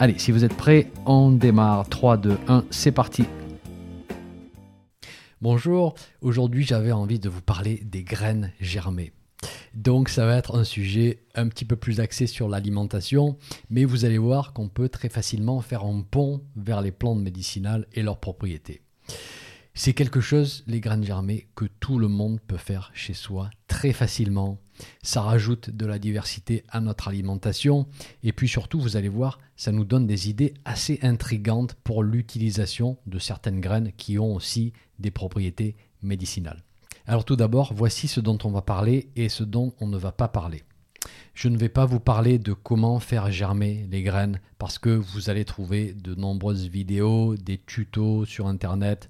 Allez, si vous êtes prêts, on démarre. 3, 2, 1, c'est parti. Bonjour, aujourd'hui j'avais envie de vous parler des graines germées. Donc ça va être un sujet un petit peu plus axé sur l'alimentation, mais vous allez voir qu'on peut très facilement faire un pont vers les plantes médicinales et leurs propriétés. C'est quelque chose, les graines germées, que tout le monde peut faire chez soi très facilement. Ça rajoute de la diversité à notre alimentation. Et puis surtout, vous allez voir, ça nous donne des idées assez intrigantes pour l'utilisation de certaines graines qui ont aussi des propriétés médicinales. Alors tout d'abord, voici ce dont on va parler et ce dont on ne va pas parler. Je ne vais pas vous parler de comment faire germer les graines parce que vous allez trouver de nombreuses vidéos, des tutos sur Internet.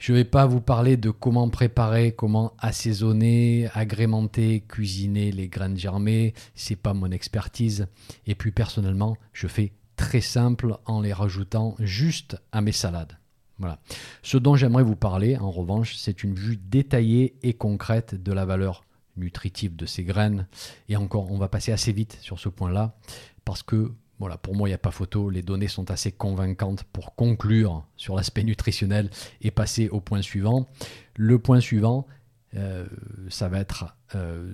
Je ne vais pas vous parler de comment préparer, comment assaisonner, agrémenter, cuisiner les graines germées. C'est pas mon expertise. Et puis personnellement, je fais très simple en les rajoutant juste à mes salades. Voilà. Ce dont j'aimerais vous parler, en revanche, c'est une vue détaillée et concrète de la valeur nutritive de ces graines. Et encore, on va passer assez vite sur ce point-là, parce que voilà, pour moi, il n'y a pas photo. Les données sont assez convaincantes pour conclure sur l'aspect nutritionnel et passer au point suivant. Le point suivant, euh, ça va être euh,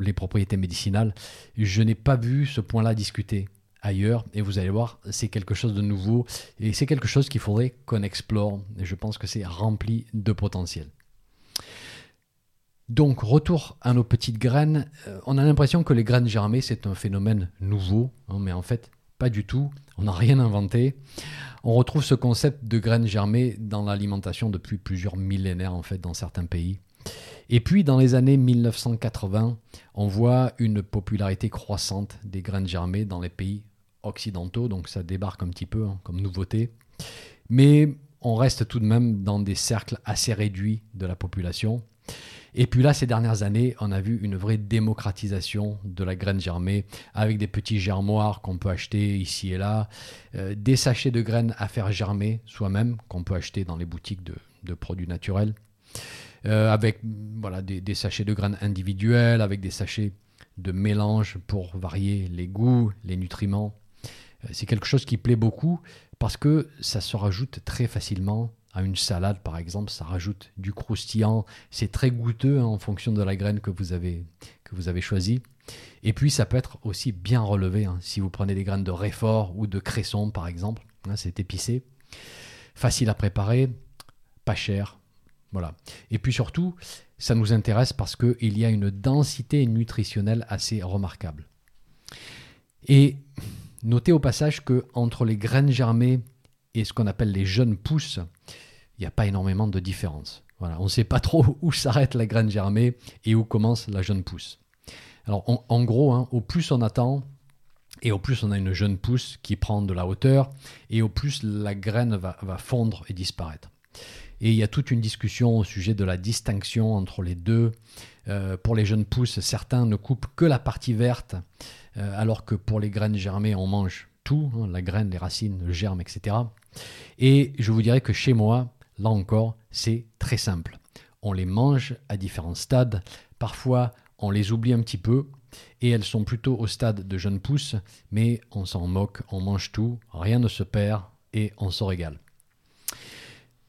les propriétés médicinales. Je n'ai pas vu ce point-là discuté ailleurs et vous allez voir, c'est quelque chose de nouveau et c'est quelque chose qu'il faudrait qu'on explore. Et je pense que c'est rempli de potentiel. Donc, retour à nos petites graines. Euh, on a l'impression que les graines germées, c'est un phénomène nouveau, hein, mais en fait, pas du tout. On n'a rien inventé. On retrouve ce concept de graines germées dans l'alimentation depuis plusieurs millénaires, en fait, dans certains pays. Et puis, dans les années 1980, on voit une popularité croissante des graines germées dans les pays occidentaux, donc ça débarque un petit peu hein, comme nouveauté. Mais on reste tout de même dans des cercles assez réduits de la population. Et puis là, ces dernières années, on a vu une vraie démocratisation de la graine germée avec des petits germoirs qu'on peut acheter ici et là, euh, des sachets de graines à faire germer soi-même qu'on peut acheter dans les boutiques de, produits naturels, euh, avec voilà, des, sachets de graines individuels, avec des sachets de mélange pour varier les goûts, les nutriments. Euh, c'est quelque chose qui plaît beaucoup parce que ça se rajoute très facilement à une salade, par exemple, ça rajoute du croustillant. C'est très goûteux hein, en fonction de la graine que vous avez, choisie. Et puis, ça peut être aussi bien relevé. Hein. si vous prenez des graines de réfort ou de cresson, par exemple, hein, c'est épicé. Facile à préparer, pas cher. Voilà. Et puis surtout, ça nous intéresse parce qu'il y a une densité nutritionnelle assez remarquable. Et notez au passage que entre les graines germées et ce qu'on appelle les jeunes pousses, il n'y a pas énormément de différence. Voilà, on ne sait pas trop où s'arrête la graine germée et où commence la jeune pousse. Alors en, gros, hein, au plus on attend, et au plus on a une jeune pousse qui prend de la hauteur, et au plus la graine va, fondre et disparaître. Et il y a toute une discussion au sujet de la distinction entre les deux. Euh, pour les jeunes pousses, certains ne coupent que la partie verte, euh, alors que pour les graines germées, on mange tout, hein, la graine, les racines, le germe, etc. Et je vous dirais que chez moi, là encore, c'est très simple. On les mange à différents stades. Parfois, on les oublie un petit peu et elles sont plutôt au stade de jeunes pousses, mais on s'en moque, on mange tout, rien ne se perd et on se régale.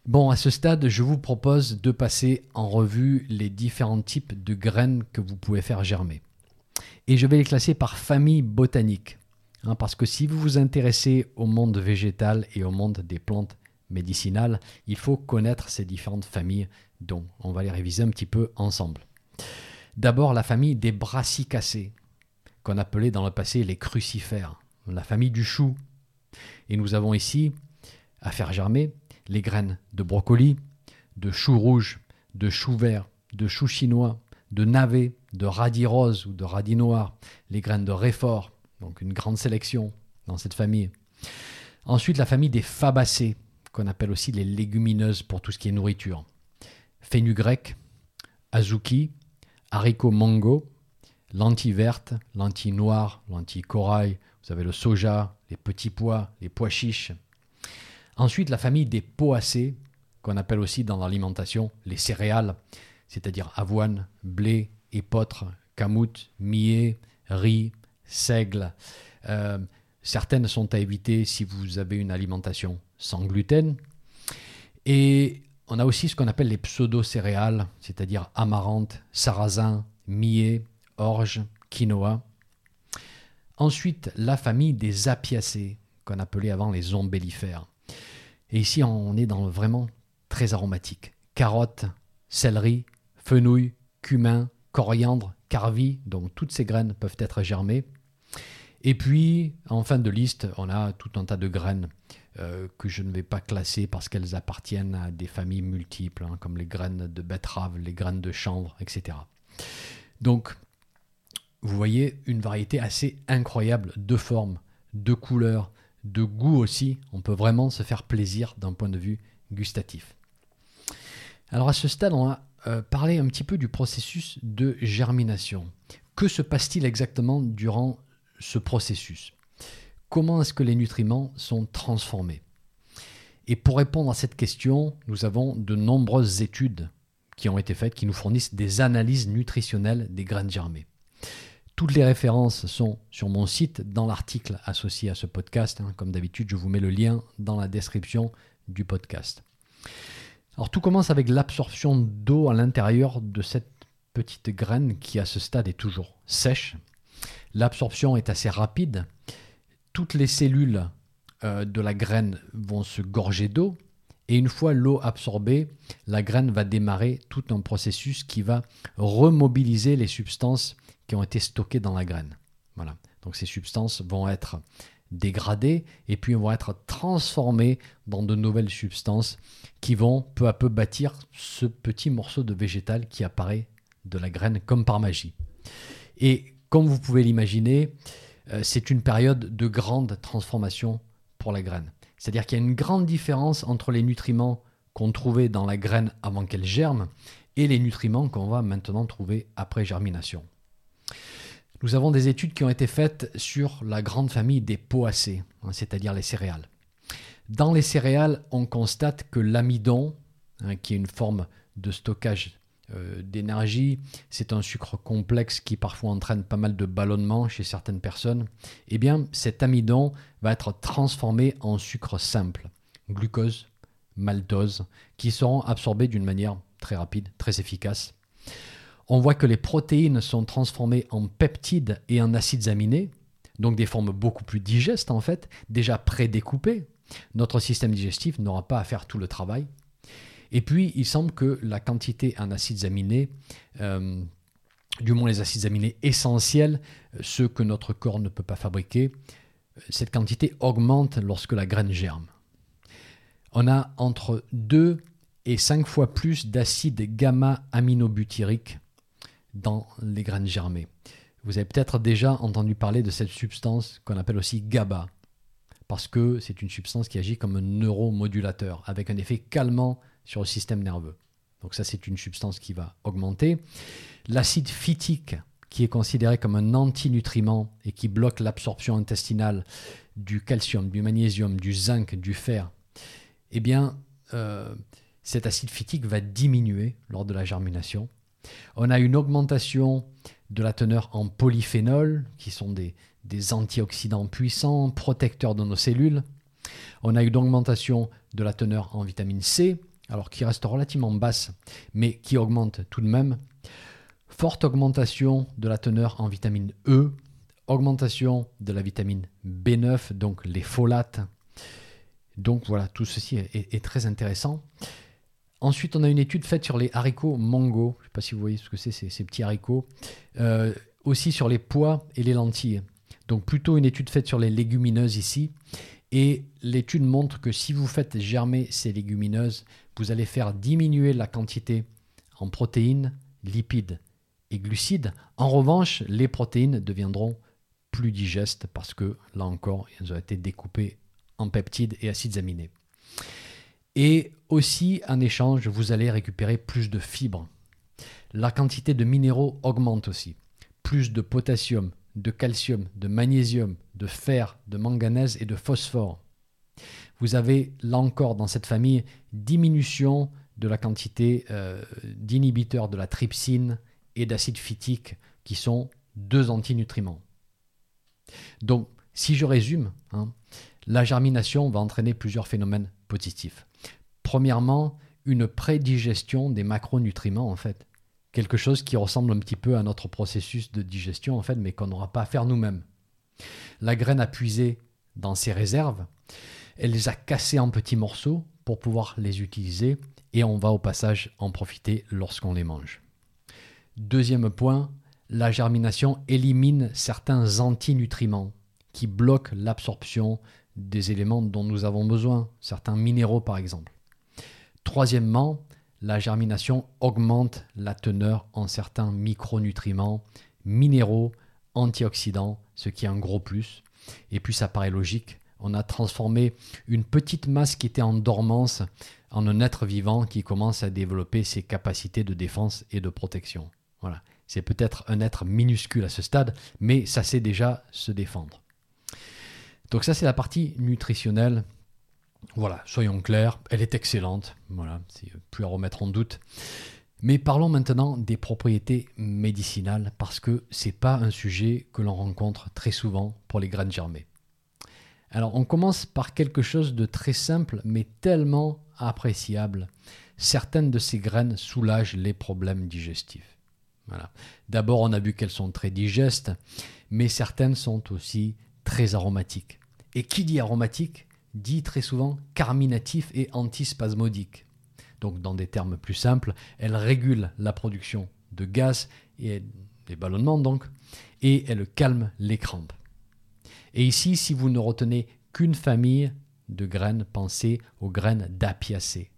Bon, à ce stade, je vous propose de passer en revue les différents types de graines que vous pouvez faire germer. Et je vais les classer par famille botanique. Hein, parce que si vous vous intéressez au monde végétal et au monde des plantes médicinales, il faut connaître ces différentes familles dont on va les réviser un petit peu ensemble. D'abord la famille des brassicacées, qu'on appelait dans le passé les crucifères, la famille du chou. Et nous avons ici, à faire germer, les graines de brocoli, de chou rouge, de chou vert, de chou chinois, de navet, de radis rose ou de radis noir, les graines de réfort, donc une grande sélection dans cette famille. Ensuite, la famille des fabacées, qu'on appelle aussi les légumineuses pour tout ce qui est nourriture. Fenugrec, azuki, haricots mango, lentilles vertes, lentilles noires, lentilles corail, vous avez le soja, les petits pois, les pois chiches. Ensuite, la famille des poacées, qu'on appelle aussi dans l'alimentation les céréales, c'est-à-dire avoine, blé, épeautre, camoute, millet, riz, seigle. Euh, certaines sont à éviter si vous avez une alimentation sans gluten. Et on a aussi ce qu'on appelle les pseudo-céréales, c'est-à-dire amaranth, sarrasin, millet, orge, quinoa. Ensuite, la famille des apiacées, qu'on appelait avant les ombellifères. Et ici, on est dans vraiment très aromatique. Carottes, céleri, fenouil, cumin, coriandre, carvi, donc toutes ces graines peuvent être germées. Et puis, en fin de liste, on a tout un tas de graines euh, que je ne vais pas classer parce qu'elles appartiennent à des familles multiples, hein, comme les graines de betterave, les graines de chanvre, etc. Donc, vous voyez une variété assez incroyable de formes, de couleurs, de goût aussi. On peut vraiment se faire plaisir d'un point de vue gustatif. Alors à ce stade, on va euh, parler un petit peu du processus de germination. Que se passe-t-il exactement durant ce processus Comment est-ce que les nutriments sont transformés? Et pour répondre à cette question, nous avons de nombreuses études qui ont été faites qui nous fournissent des analyses nutritionnelles des graines germées. Toutes les références sont sur mon site dans l'article associé à ce podcast. Hein. Comme d'habitude, je vous mets le lien dans la description du podcast. Alors tout commence avec l'absorption d'eau à l'intérieur de cette petite graine qui à ce stade est toujours sèche. L'absorption est assez rapide. Toutes les cellules euh, de la graine vont se gorger d'eau et une fois l'eau absorbée, la graine va démarrer tout un processus qui va remobiliser les substances qui ont été stockées dans la graine. Voilà. Donc ces substances vont être dégradées et puis vont être transformées dans de nouvelles substances qui vont peu à peu bâtir ce petit morceau de végétal qui apparaît de la graine comme par magie. Et comme vous pouvez l'imaginer, euh, c'est une période de grande transformation pour la graine. C'est-à-dire qu'il y a une grande différence entre les nutriments qu'on trouvait dans la graine avant qu'elle germe et les nutriments qu'on va maintenant trouver après germination. Nous avons des études qui ont été faites sur la grande famille des poacées, hein, c'est-à-dire les céréales. Dans les céréales, on constate que l'amidon, hein, qui est une forme de stockage d'énergie, c'est un sucre complexe qui parfois entraîne pas mal de ballonnement chez certaines personnes. Eh bien, cet amidon va être transformé en sucre simple, glucose, maltose, qui seront absorbés d'une manière très rapide, très efficace on voit que les protéines sont transformées en peptides et en acides aminés, donc des formes beaucoup plus digestes en fait, déjà prédécoupées. Notre système digestif n'aura pas à faire tout le travail. Et puis, il semble que la quantité en acides aminés, euh, du moins les acides aminés essentiels, ceux que notre corps ne peut pas fabriquer, cette quantité augmente lorsque la graine germe. On a entre 2 et 5 fois plus d'acides gamma-aminobutyriques dans les graines germées. Vous avez peut-être déjà entendu parler de cette substance qu'on appelle aussi GABA, parce que c'est une substance qui agit comme un neuromodulateur, avec un effet calmant sur le système nerveux. Donc ça, c'est une substance qui va augmenter. L'acide phytique, qui est considéré comme un antinutriment et qui bloque l'absorption intestinale du calcium, du magnésium, du zinc, du fer, eh bien, euh, cet acide phytique va diminuer lors de la germination on a une augmentation de la teneur en polyphénol, qui sont des, antioxydants puissants, protecteurs de nos cellules. On a une augmentation de la teneur en vitamine C, alors qui reste relativement basse, mais qui augmente tout de même. Forte augmentation de la teneur en vitamine E, augmentation de la vitamine B9, donc les folates. Donc voilà, tout ceci est très intéressant. Ensuite, on a une étude faite sur les haricots mango. Je ne sais pas si vous voyez ce que c'est, ces, petits haricots. Euh, aussi sur les pois et les lentilles. Donc plutôt une étude faite sur les légumineuses ici. Et l'étude montre que si vous faites germer ces légumineuses, vous allez faire diminuer la quantité en protéines, lipides et glucides. En revanche, les protéines deviendront plus digestes parce que là encore, elles ont été découpées en peptides et acides aminés. Et aussi, en échange, vous allez récupérer plus de fibres. La quantité de minéraux augmente aussi. Plus de potassium, de calcium, de magnésium, de fer, de manganèse et de phosphore. Vous avez là encore dans cette famille diminution de la quantité euh, d'inhibiteurs de la trypsine et d'acide phytique qui sont deux antinutriments. Donc, si je résume, hein, la germination va entraîner plusieurs phénomènes positifs. Premièrement, une prédigestion des macronutriments en fait. Quelque chose qui ressemble un petit peu à notre processus de digestion en fait, mais qu'on n'aura pas à faire nous-mêmes. La graine a puisé dans ses réserves, elle les a cassées en petits morceaux pour pouvoir les utiliser et on va au passage en profiter lorsqu'on les mange. Deuxième point, la germination élimine certains antinutriments qui bloquent l'absorption des éléments dont nous avons besoin, certains minéraux par exemple. Troisièmement, la germination augmente la teneur en certains micronutriments, minéraux, antioxydants, ce qui est un gros plus. Et puis ça paraît logique, on a transformé une petite masse qui était en dormance en un être vivant qui commence à développer ses capacités de défense et de protection. Voilà. C'est peut-être un être minuscule à ce stade, mais ça sait déjà se défendre. Donc ça c'est la partie nutritionnelle. Voilà, soyons clairs, elle est excellente. Voilà, c'est plus à remettre en doute. Mais parlons maintenant des propriétés médicinales parce que c'est pas un sujet que l'on rencontre très souvent pour les graines germées. Alors on commence par quelque chose de très simple mais tellement appréciable. Certaines de ces graines soulagent les problèmes digestifs. D'abord on a vu qu'elles sont très digestes, mais certaines sont aussi très aromatiques. Et qui dit aromatique dit très souvent carminatif et antispasmodique. Donc dans des termes plus simples, elles régulent la production de gaz et des ballonnements donc, et elles calment les crampes. Et ici, si vous ne retenez qu'une famille de graines, pensez aux graines d'apiacées.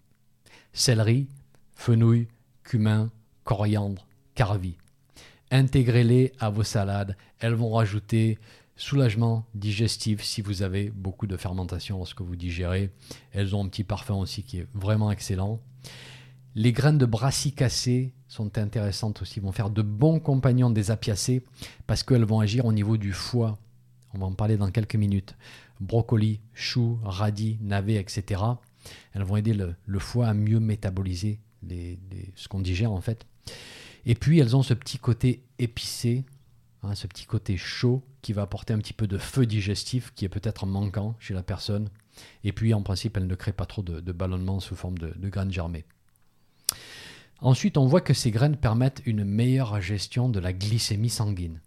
Céleri, fenouil, cumin, coriandre, carvi. Intégrez-les à vos salades. Elles vont rajouter soulagement digestif si vous avez beaucoup de fermentation lorsque vous digérez. Elles ont un petit parfum aussi qui est vraiment excellent. Les graines de brassicacées sont intéressantes aussi, vont faire de bons compagnons des apiacées parce qu'elles vont agir au niveau du foie on va en parler dans quelques minutes. Brocoli, choux, radis, navets, etc. Elles vont aider le, foie à mieux métaboliser ce qu'on digère en fait. Et puis elles ont ce petit côté épicé, hein, ce petit côté chaud qui va apporter un petit peu de feu digestif qui est peut-être manquant chez la personne. Et puis en principe, elles ne créent pas trop de, ballonnement sous forme de, de graines germées. Ensuite, on voit que ces graines permettent une meilleure gestion de la glycémie sanguine.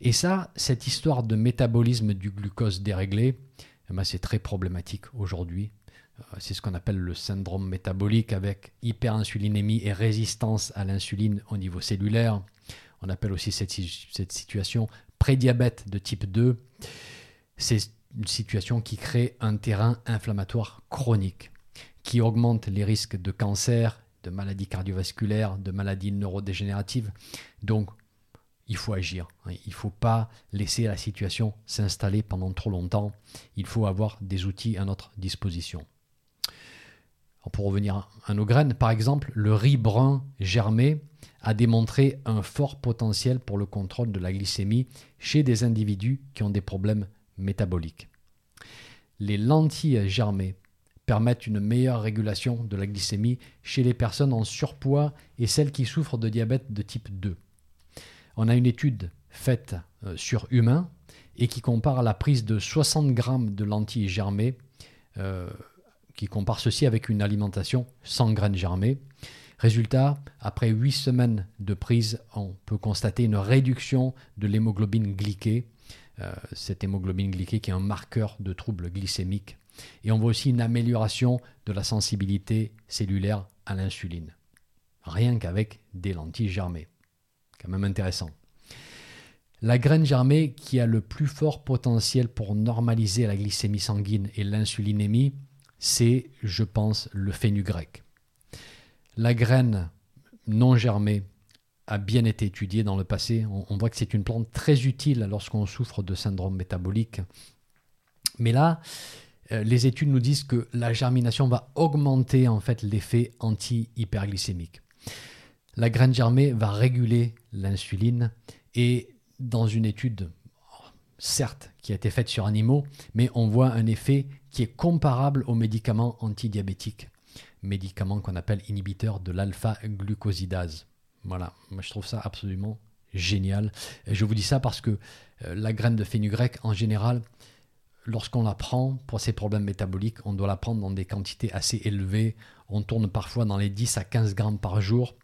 Et ça, cette histoire de métabolisme du glucose déréglé, eh ben, c'est très problématique aujourd'hui. Euh, c'est ce qu'on appelle le syndrome métabolique avec hyperinsulinémie et résistance à l'insuline au niveau cellulaire. On appelle aussi cette, situation prédiabète de type 2. C'est une situation qui crée un terrain inflammatoire chronique, qui augmente les risques de cancer, de maladies cardiovasculaires, de maladies neurodégénératives. Donc il faut agir. Il ne faut pas laisser la situation s'installer pendant trop longtemps. Il faut avoir des outils à notre disposition. pour revenir à nos graines, par exemple, le riz brun germé a démontré un fort potentiel pour le contrôle de la glycémie chez des individus qui ont des problèmes métaboliques. Les lentilles germées permettent une meilleure régulation de la glycémie chez les personnes en surpoids et celles qui souffrent de diabète de type 2 on a une étude faite euh, sur humains et qui compare la prise de 60 grammes de lentilles germées, euh, qui compare ceci avec une alimentation sans graines germées. Résultat, après 8 semaines de prise, on peut constater une réduction de l'hémoglobine glyquée, euh, cette hémoglobine glyquée qui est un marqueur de troubles glycémiques. Et on voit aussi une amélioration de la sensibilité cellulaire à l'insuline, rien qu'avec des lentilles germées quand même intéressant. La graine germée qui a le plus fort potentiel pour normaliser la glycémie sanguine et l'insulinémie, c'est, je pense, le fenugrec. La graine non germée a bien été étudiée dans le passé. On, voit que c'est une plante très utile lorsqu'on souffre de syndrome métabolique. Mais là, euh, les études nous disent que la germination va augmenter en fait l'effet anti-hyperglycémique. La graine germée va réguler l'insuline et dans une étude, certes, qui a été faite sur animaux, mais on voit un effet qui est comparable aux médicaments antidiabétiques, médicaments qu'on appelle inhibiteurs de l'alpha-glucosidase. Voilà, moi je trouve ça absolument génial. Je vous dis ça parce que euh, la graine de fenugrec, en général, lorsqu'on la prend pour ces problèmes métaboliques, on doit la prendre dans des quantités assez élevées. On tourne parfois dans les 10 à 15 grammes par jour.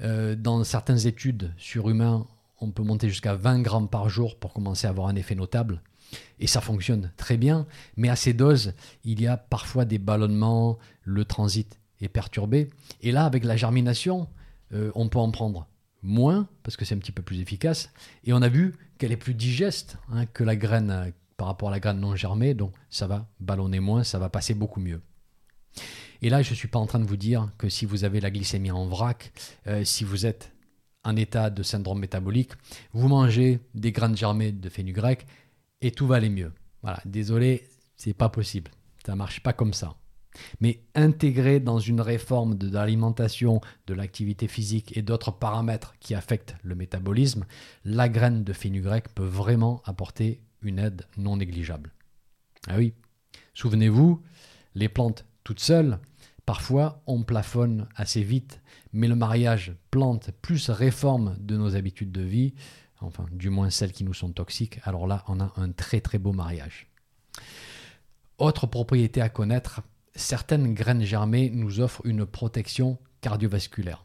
Euh, dans certaines études sur humains, on peut monter jusqu'à 20 grammes par jour pour commencer à avoir un effet notable. Et ça fonctionne très bien, mais à ces doses, il y a parfois des ballonnements, le transit est perturbé. Et là, avec la germination, euh, on peut en prendre moins, parce que c'est un petit peu plus efficace. Et on a vu qu'elle est plus digeste hein, que la graine euh, par rapport à la graine non germée, donc ça va ballonner moins, ça va passer beaucoup mieux. Et là, je ne suis pas en train de vous dire que si vous avez la glycémie en vrac, euh, si vous êtes en état de syndrome métabolique, vous mangez des graines germées de fenugrec et tout va aller mieux. Voilà, désolé, c'est pas possible. Ça marche pas comme ça. Mais intégrer dans une réforme de l'alimentation, de l'activité physique et d'autres paramètres qui affectent le métabolisme, la graine de fenugrec peut vraiment apporter une aide non négligeable. Ah oui, souvenez-vous, les plantes toutes seules, parfois on plafonne assez vite, mais le mariage plante plus réforme de nos habitudes de vie, enfin du moins celles qui nous sont toxiques, alors là on a un très très beau mariage. Autre propriété à connaître, certaines graines germées nous offrent une protection cardiovasculaire.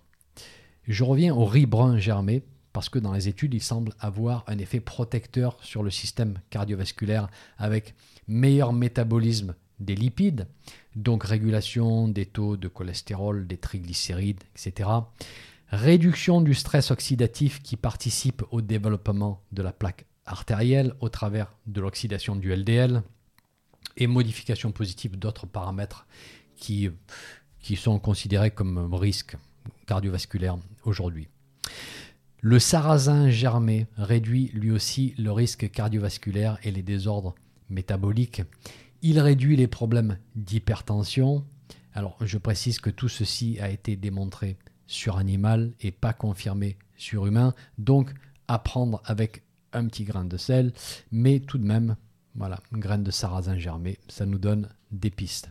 Je reviens au riz brun germé parce que dans les études, il semble avoir un effet protecteur sur le système cardiovasculaire avec meilleur métabolisme des lipides, donc régulation des taux de cholestérol, des triglycérides, etc. Réduction du stress oxydatif qui participe au développement de la plaque artérielle au travers de l'oxydation du LDL et modification positive d'autres paramètres qui, sont considérés comme risques cardiovasculaires aujourd'hui. Le sarrasin germé réduit lui aussi le risque cardiovasculaire et les désordres métaboliques. Il réduit les problèmes d'hypertension. Alors je précise que tout ceci a été démontré sur animal et pas confirmé sur humain. Donc à prendre avec un petit grain de sel, mais tout de même, voilà, une graine de sarrasin germé, ça nous donne des pistes.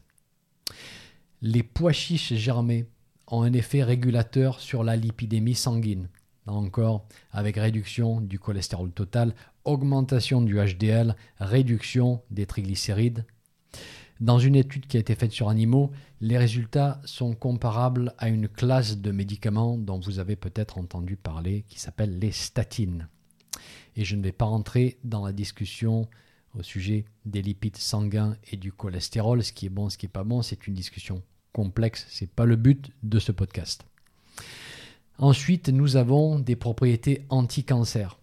Les pois chiches germés ont un effet régulateur sur la lipidémie sanguine encore avec réduction du cholestérol total, augmentation du HDL, réduction des triglycérides. Dans une étude qui a été faite sur animaux, les résultats sont comparables à une classe de médicaments dont vous avez peut-être entendu parler, qui s'appelle les statines. Et je ne vais pas rentrer dans la discussion au sujet des lipides sanguins et du cholestérol, ce qui est bon, ce qui n'est pas bon, c'est une discussion complexe, ce n'est pas le but de ce podcast. Ensuite, nous avons des propriétés anti-cancer.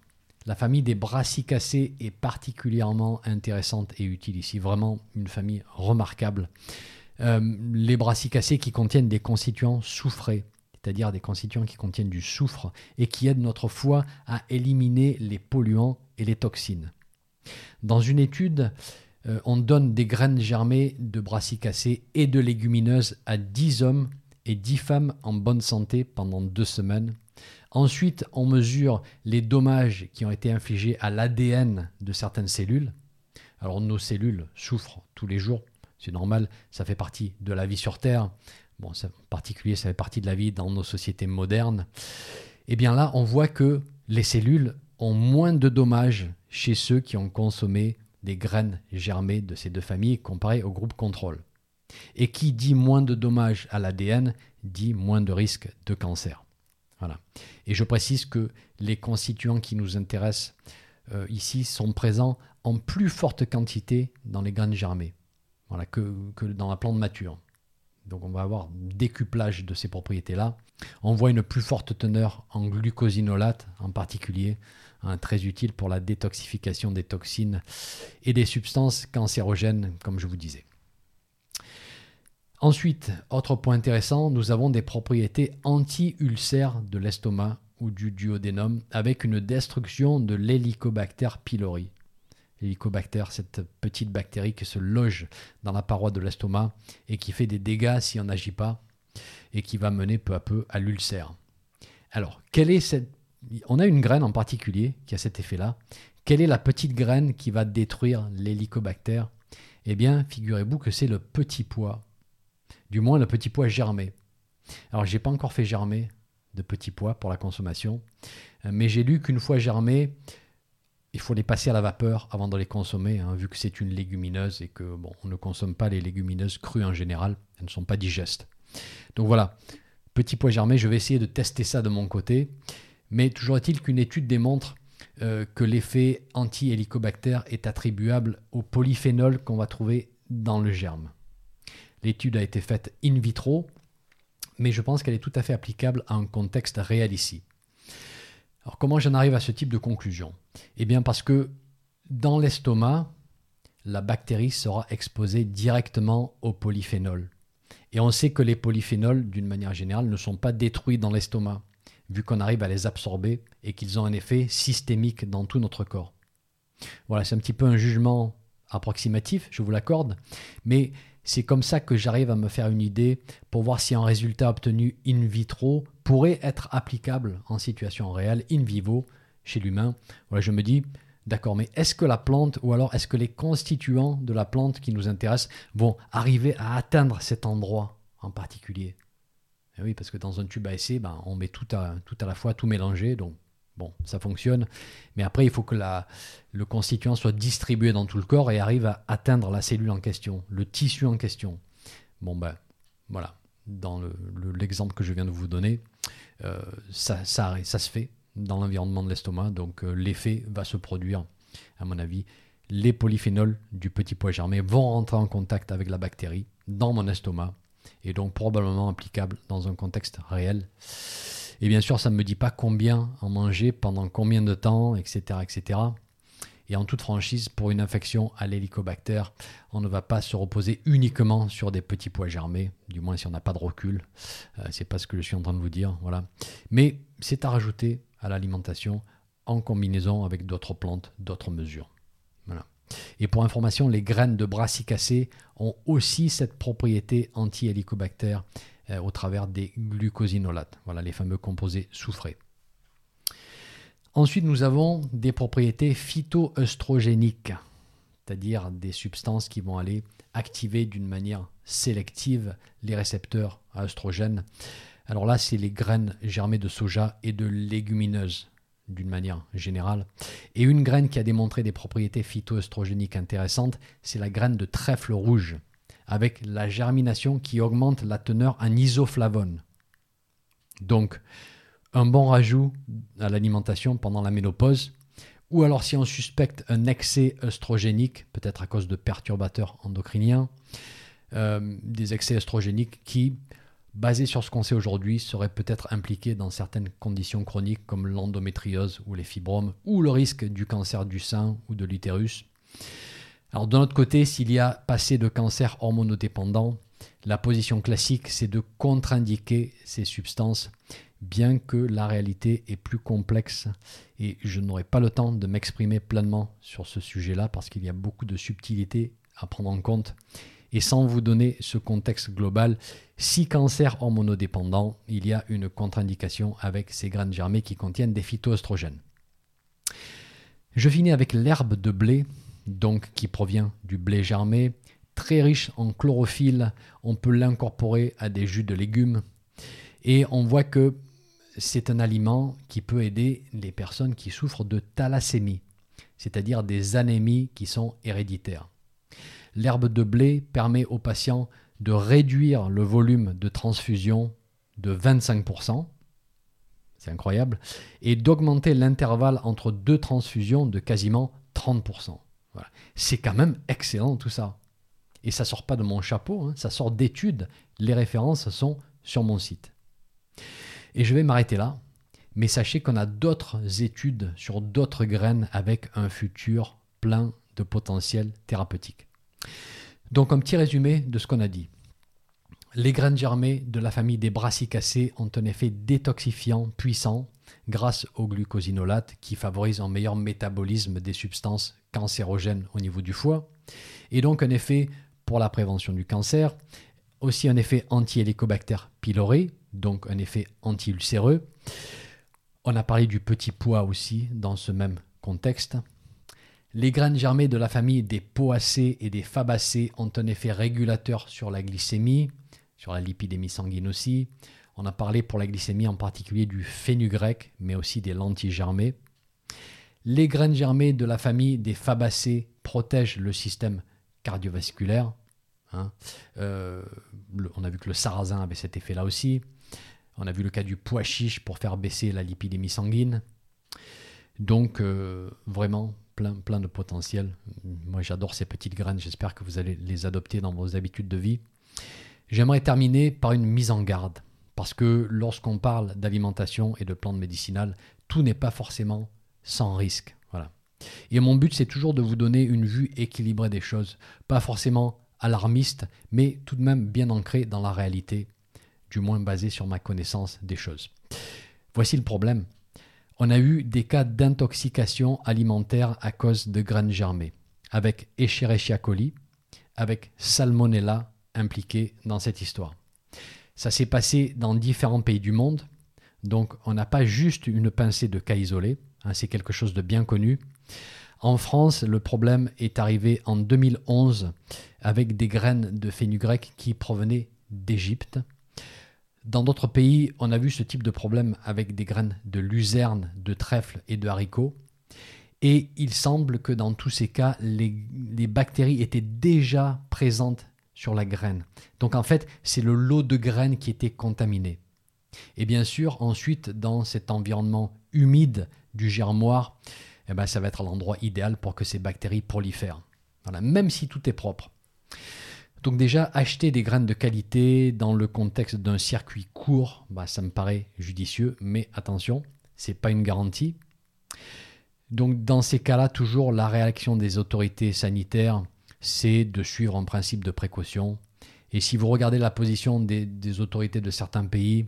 La famille des brassicacées est particulièrement intéressante et utile ici, vraiment une famille remarquable. Euh, les brassicacées qui contiennent des constituants soufrés, c'est-à-dire des constituants qui contiennent du soufre et qui aident notre foie à éliminer les polluants et les toxines. Dans une étude, euh, on donne des graines germées de brassicacées et de légumineuses à 10 hommes et 10 femmes en bonne santé pendant deux semaines. Ensuite, on mesure les dommages qui ont été infligés à l'ADN de certaines cellules. Alors nos cellules souffrent tous les jours, c'est normal, ça fait partie de la vie sur Terre. Bon, en particulier, ça fait partie de la vie dans nos sociétés modernes. Et eh bien là, on voit que les cellules ont moins de dommages chez ceux qui ont consommé des graines germées de ces deux familles comparé au groupe contrôle. Et qui dit moins de dommages à l'ADN dit moins de risque de cancer. Voilà. Et je précise que les constituants qui nous intéressent euh, ici sont présents en plus forte quantité dans les graines germées voilà, que, dans la plante mature. Donc on va avoir décuplage de ces propriétés-là. On voit une plus forte teneur en glucosinolate en particulier, hein, très utile pour la détoxification des toxines et des substances cancérogènes, comme je vous disais. Ensuite, autre point intéressant, nous avons des propriétés anti-ulcères de l'estomac ou du duodénum avec une destruction de l'Helicobacter pylori. l'hélicobacter, cette petite bactérie qui se loge dans la paroi de l'estomac et qui fait des dégâts si on n'agit pas et qui va mener peu à peu à l'ulcère. Alors, quelle est cette... On a une graine en particulier qui a cet effet-là. Quelle est la petite graine qui va détruire l'hélicobacter Eh bien, figurez-vous que c'est le petit pois. Du moins, le petit pois germé. Alors, j'ai pas encore fait germer de petits pois pour la consommation, mais j'ai lu qu'une fois germé, il faut les passer à la vapeur avant de les consommer, hein, vu que c'est une légumineuse et que on ne consomme pas les légumineuses crues en général, elles ne sont pas digestes. Donc voilà, petit pois germé, je vais essayer de tester ça de mon côté, mais toujours est-il qu'une étude démontre euh, que l'effet anti-hélicobacter est attribuable au polyphénol qu'on va trouver dans le germe. L'étude a été faite in vitro, mais je pense qu'elle est tout à fait applicable à un contexte réel ici. Alors comment j'en arrive à ce type de conclusion? Eh bien parce que dans l'estomac, la bactérie sera exposée directement au polyphénol. Et on sait que les polyphénols, d'une manière générale, ne sont pas détruits dans l'estomac, vu qu'on arrive à les absorber et qu'ils ont un effet systémique dans tout notre corps. Voilà, c'est un petit peu un jugement approximatif, je vous l'accorde, mais c'est comme ça que j'arrive à me faire une idée pour voir si un résultat obtenu in vitro pourrait être applicable en situation réelle, in vivo, chez l'humain. Voilà, je me dis, D'accord, mais est-ce que la plante ou alors est-ce que les constituants de la plante qui nous intéressent vont arriver à atteindre cet endroit en particulier? Eh Oui, parce que dans un tube à essai, ben, on met tout à, tout à la fois, tout mélangé, donc bon, ça fonctionne. Mais après, il faut que le constituant soit distribué dans tout le corps et arrive à atteindre la cellule en question, le tissu en question. Bon, ben voilà, dans l'exemple que je viens de vous donner, euh, ça, ça, ça se fait dans l'environnement de l'estomac. Donc euh, l'effet va se produire, à mon avis. Les polyphénols du petit pois germé vont rentrer en contact avec la bactérie dans mon estomac et donc probablement applicable dans un contexte réel. Et bien sûr, ça ne me dit pas combien en manger, pendant combien de temps, etc., etc. Et en toute franchise, pour une infection à l'hélicobacter, on ne va pas se reposer uniquement sur des petits pois germés, du moins si on n'a pas de recul. Euh, c'est pas ce que je suis en train de vous dire, voilà. Mais c'est à rajouter à l'alimentation en combinaison avec d'autres plantes, d'autres mesures. Voilà. Et pour information, les graines de brassicacées ont aussi cette propriété anti-hélicobacter euh, au travers des glucosinolates, voilà les fameux composés soufrés. Ensuite, nous avons des propriétés phytoœstrogéniques, c'est-à-dire des substances qui vont aller activer d'une manière sélective les récepteurs à œstrogènes alors là, c'est les graines germées de soja et de légumineuses d'une manière générale. Et une graine qui a démontré des propriétés phytoestrogéniques intéressantes, c'est la graine de trèfle rouge, avec la germination qui augmente la teneur en isoflavone. Donc, un bon rajout à l'alimentation pendant la ménopause, ou alors si on suspecte un excès œstrogénique, peut-être à cause de perturbateurs endocriniens, euh, des excès œstrogéniques qui basé sur ce qu'on sait aujourd'hui, serait peut-être impliqué dans certaines conditions chroniques comme l'endométriose ou les fibromes, ou le risque du cancer du sein ou de l'utérus. Alors de notre côté, s'il y a passé de cancer hormonodépendant, la position classique, c'est de contre-indiquer ces substances, bien que la réalité est plus complexe. Et je n'aurai pas le temps de m'exprimer pleinement sur ce sujet-là parce qu'il y a beaucoup de subtilités à prendre en compte. Et sans vous donner ce contexte global, si cancer hormonodépendant, il y a une contre-indication avec ces graines germées qui contiennent des phytoestrogènes. Je finis avec l'herbe de blé, donc qui provient du blé germé, très riche en chlorophylle, on peut l'incorporer à des jus de légumes. Et on voit que c'est un aliment qui peut aider les personnes qui souffrent de thalassémie, c'est-à-dire des anémies qui sont héréditaires. L'herbe de blé permet aux patients de réduire le volume de transfusion de 25%, c'est incroyable, et d'augmenter l'intervalle entre deux transfusions de quasiment 30%. C'est quand même excellent tout ça. Et ça sort pas de mon chapeau, hein, ça sort d'études. Les références sont sur mon site. Et je vais m'arrêter là, mais sachez qu'on a d'autres études sur d'autres graines avec un futur plein de potentiel thérapeutique. Donc un petit résumé de ce qu'on a dit. Les graines germées de la famille des brassicacées ont un effet détoxifiant puissant grâce au glucosinolate qui favorise un meilleur métabolisme des substances cancérogène au niveau du foie, et donc un effet pour la prévention du cancer, aussi un effet anti-hélicobacter pylori, donc un effet anti-ulcéreux. On a parlé du petit pois aussi dans ce même contexte. Les graines germées de la famille des poacées et des fabacées ont un effet régulateur sur la glycémie, sur la lipidémie sanguine aussi. On a parlé pour la glycémie en particulier du fenugrec, mais aussi des lentilles germées. Les graines germées de la famille des fabacées protègent le système cardiovasculaire. Hein. Euh, on a vu que le sarrasin avait cet effet-là aussi. On a vu le cas du pois chiche pour faire baisser la lipidémie sanguine. Donc euh, vraiment plein, plein de potentiel. Moi j'adore ces petites graines, j'espère que vous allez les adopter dans vos habitudes de vie. J'aimerais terminer par une mise en garde, parce que lorsqu'on parle d'alimentation et de plantes médicinales, tout n'est pas forcément sans risque. Voilà. Et mon but, c'est toujours de vous donner une vue équilibrée des choses, pas forcément alarmiste, mais tout de même bien ancrée dans la réalité, du moins basée sur ma connaissance des choses. Voici le problème. On a eu des cas d'intoxication alimentaire à cause de graines germées, avec Escherichia coli, avec Salmonella impliqué dans cette histoire. Ça s'est passé dans différents pays du monde, donc on n'a pas juste une pincée de cas isolés, hein, c'est quelque chose de bien connu. En France, le problème est arrivé en 2011 avec des graines de fenugrec qui provenaient d'Égypte. Dans d'autres pays, on a vu ce type de problème avec des graines de luzerne, de trèfle et de haricots. Et il semble que dans tous ces cas, les, les bactéries étaient déjà présentes sur la graine. Donc en fait, c'est le lot de graines qui était contaminé. Et bien sûr, ensuite, dans cet environnement humide du germoir, eh ben, ça va être l'endroit idéal pour que ces bactéries prolifèrent. Voilà, même si tout est propre. Donc déjà, acheter des graines de qualité dans le contexte d'un circuit court, bah, ça me paraît judicieux, mais attention, ce n'est pas une garantie. Donc dans ces cas-là, toujours la réaction des autorités sanitaires c'est de suivre un principe de précaution. Et si vous regardez la position des, autorités de certains pays,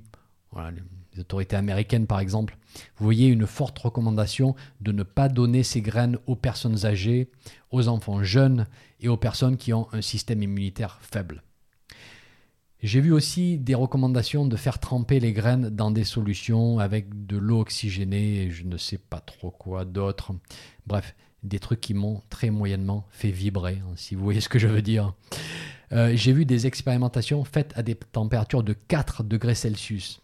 autorités américaines par exemple, vous voyez une forte recommandation de ne pas donner ces graines aux personnes âgées, aux enfants jeunes et aux personnes qui ont un système immunitaire faible. J'ai vu aussi des recommandations de faire tremper les graines dans des solutions avec de l'eau oxygénée et je ne sais pas trop quoi d'autre. Bref, des trucs qui m'ont très moyennement fait vibrer, hein, si vous voyez ce que je veux dire. Euh, j'ai vu des expérimentations faites à des températures de 4 degrés Celsius.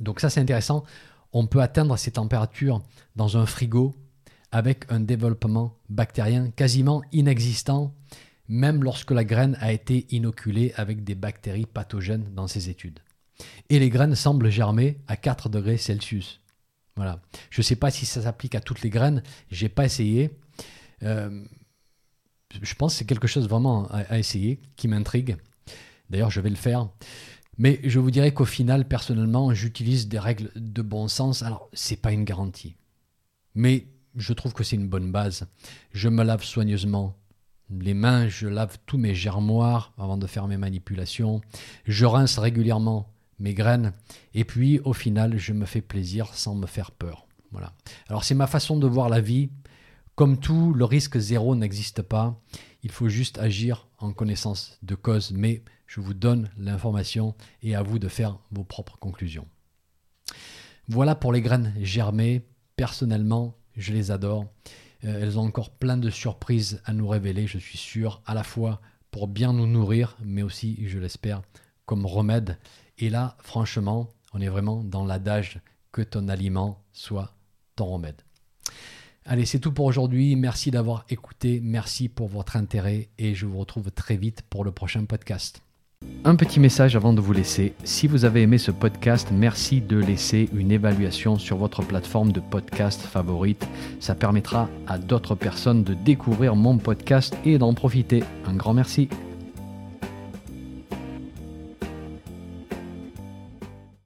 Donc ça c'est intéressant. On peut atteindre ces températures dans un frigo avec un développement bactérien quasiment inexistant, même lorsque la graine a été inoculée avec des bactéries pathogènes dans ces études. Et les graines semblent germer à 4 degrés Celsius. Voilà. Je ne sais pas si ça s'applique à toutes les graines. J'ai pas essayé. Euh, je pense que c'est quelque chose vraiment à, essayer, qui m'intrigue. D'ailleurs, je vais le faire. Mais je vous dirais qu'au final, personnellement, j'utilise des règles de bon sens. Alors, c'est pas une garantie. Mais je trouve que c'est une bonne base. Je me lave soigneusement les mains, je lave tous mes germoirs avant de faire mes manipulations. Je rince régulièrement mes graines. Et puis, au final, je me fais plaisir sans me faire peur. Voilà. Alors, c'est ma façon de voir la vie. Comme tout, le risque zéro n'existe pas. Il faut juste agir en connaissance de cause. Mais je vous donne l'information et à vous de faire vos propres conclusions. Voilà pour les graines germées. Personnellement, je les adore. Euh, elles ont encore plein de surprises à nous révéler, je suis sûr, à la fois pour bien nous nourrir, mais aussi, je l'espère, comme remède et là, franchement, on est vraiment dans l'adage que ton aliment soit ton remède. Allez, c'est tout pour aujourd'hui. Merci d'avoir écouté. Merci pour votre intérêt et je vous retrouve très vite pour le prochain podcast. Un petit message avant de vous laisser. Si vous avez aimé ce podcast, merci de laisser une évaluation sur votre plateforme de podcast favorite. Ça permettra à d'autres personnes de découvrir mon podcast et d'en profiter. Un grand merci.